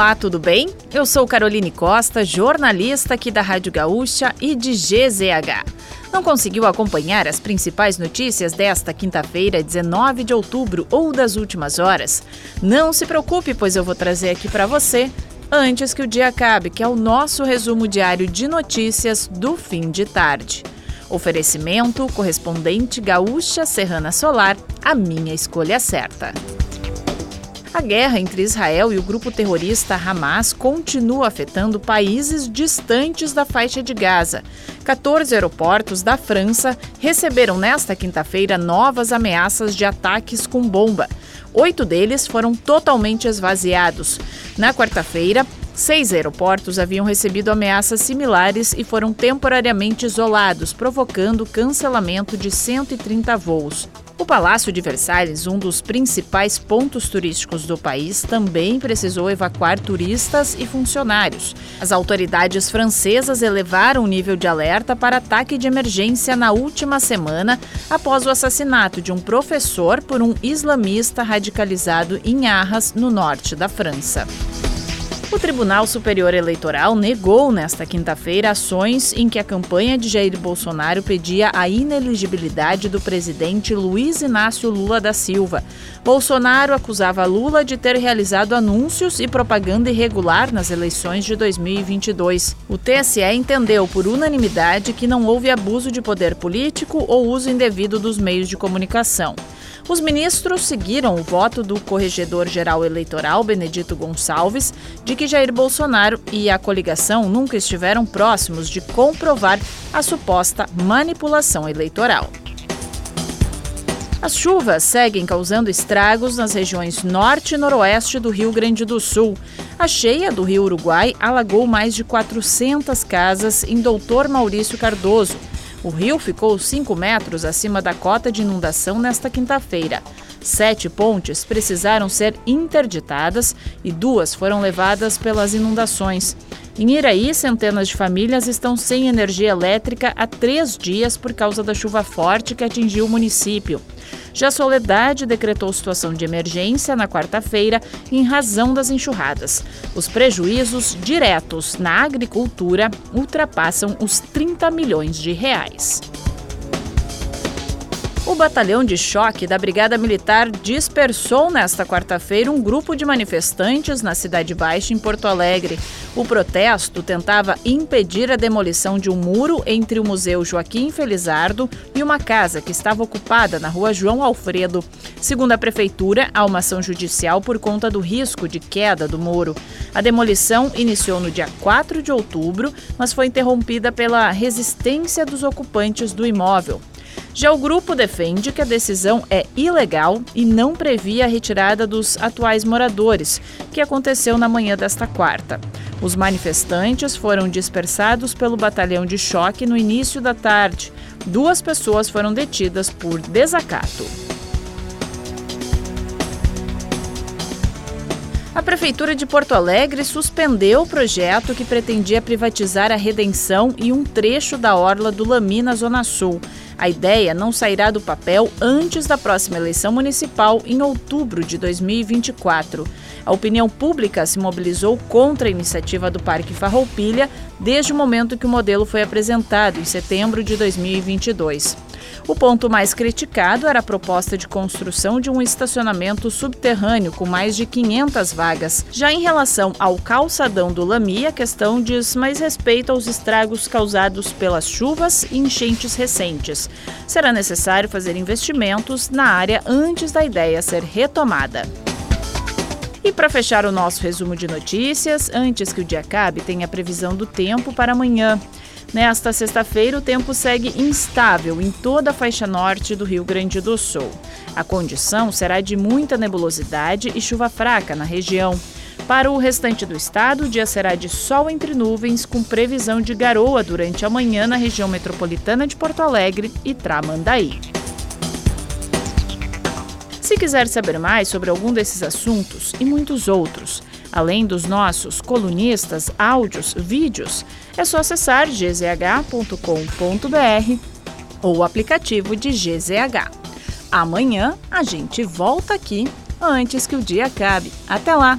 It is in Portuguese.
Olá, tudo bem? Eu sou Caroline Costa, jornalista aqui da Rádio Gaúcha e de GZH. Não conseguiu acompanhar as principais notícias desta quinta-feira, 19 de outubro ou das últimas horas? Não se preocupe, pois eu vou trazer aqui para você antes que o dia acabe, que é o nosso resumo diário de notícias do fim de tarde. Oferecimento correspondente Gaúcha Serrana Solar, a minha escolha certa. A guerra entre Israel e o grupo terrorista Hamas continua afetando países distantes da faixa de Gaza. 14 aeroportos da França receberam nesta quinta-feira novas ameaças de ataques com bomba. Oito deles foram totalmente esvaziados. Na quarta-feira, Seis aeroportos haviam recebido ameaças similares e foram temporariamente isolados, provocando cancelamento de 130 voos. Palácio de Versalhes, um dos principais pontos turísticos do país, também precisou evacuar turistas e funcionários. As autoridades francesas elevaram o nível de alerta para ataque de emergência na última semana, após o assassinato de um professor por um islamista radicalizado em Arras, no norte da França. O Tribunal Superior Eleitoral negou nesta quinta-feira ações em que a campanha de Jair Bolsonaro pedia a ineligibilidade do presidente Luiz Inácio Lula da Silva. Bolsonaro acusava Lula de ter realizado anúncios e propaganda irregular nas eleições de 2022. O TSE entendeu por unanimidade que não houve abuso de poder político ou uso indevido dos meios de comunicação. Os ministros seguiram o voto do corregedor-geral eleitoral, Benedito Gonçalves, de que Jair Bolsonaro e a coligação nunca estiveram próximos de comprovar a suposta manipulação eleitoral. As chuvas seguem causando estragos nas regiões norte e noroeste do Rio Grande do Sul. A cheia do Rio Uruguai alagou mais de 400 casas em Doutor Maurício Cardoso. O rio ficou 5 metros acima da cota de inundação nesta quinta-feira. Sete pontes precisaram ser interditadas e duas foram levadas pelas inundações. Em Iraí, centenas de famílias estão sem energia elétrica há três dias por causa da chuva forte que atingiu o município. Já Soledade decretou situação de emergência na quarta-feira em razão das enxurradas. Os prejuízos diretos na agricultura ultrapassam os 30 milhões de reais. O batalhão de choque da Brigada Militar dispersou nesta quarta-feira um grupo de manifestantes na Cidade Baixa, em Porto Alegre. O protesto tentava impedir a demolição de um muro entre o Museu Joaquim Felizardo e uma casa que estava ocupada na rua João Alfredo. Segundo a Prefeitura, há uma ação judicial por conta do risco de queda do muro. A demolição iniciou no dia 4 de outubro, mas foi interrompida pela resistência dos ocupantes do imóvel. Já o grupo defende que a decisão é ilegal e não previa a retirada dos atuais moradores, que aconteceu na manhã desta quarta. Os manifestantes foram dispersados pelo batalhão de choque no início da tarde. Duas pessoas foram detidas por desacato. A Prefeitura de Porto Alegre suspendeu o projeto que pretendia privatizar a redenção e um trecho da orla do Lami na Zona Sul. A ideia não sairá do papel antes da próxima eleição municipal, em outubro de 2024. A opinião pública se mobilizou contra a iniciativa do Parque Farroupilha desde o momento que o modelo foi apresentado, em setembro de 2022. O ponto mais criticado era a proposta de construção de um estacionamento subterrâneo com mais de 500 vagas. Já em relação ao calçadão do Lami, a questão diz mais respeito aos estragos causados pelas chuvas e enchentes recentes. Será necessário fazer investimentos na área antes da ideia ser retomada. E para fechar o nosso resumo de notícias, antes que o dia acabe, tem a previsão do tempo para amanhã. Nesta sexta-feira, o tempo segue instável em toda a faixa norte do Rio Grande do Sul. A condição será de muita nebulosidade e chuva fraca na região. Para o restante do estado, o dia será de sol entre nuvens, com previsão de garoa durante a manhã na região metropolitana de Porto Alegre e Tramandaí. Se quiser saber mais sobre algum desses assuntos e muitos outros, Além dos nossos colunistas, áudios, vídeos, é só acessar gzh.com.br ou o aplicativo de GZH. Amanhã a gente volta aqui antes que o dia acabe. Até lá!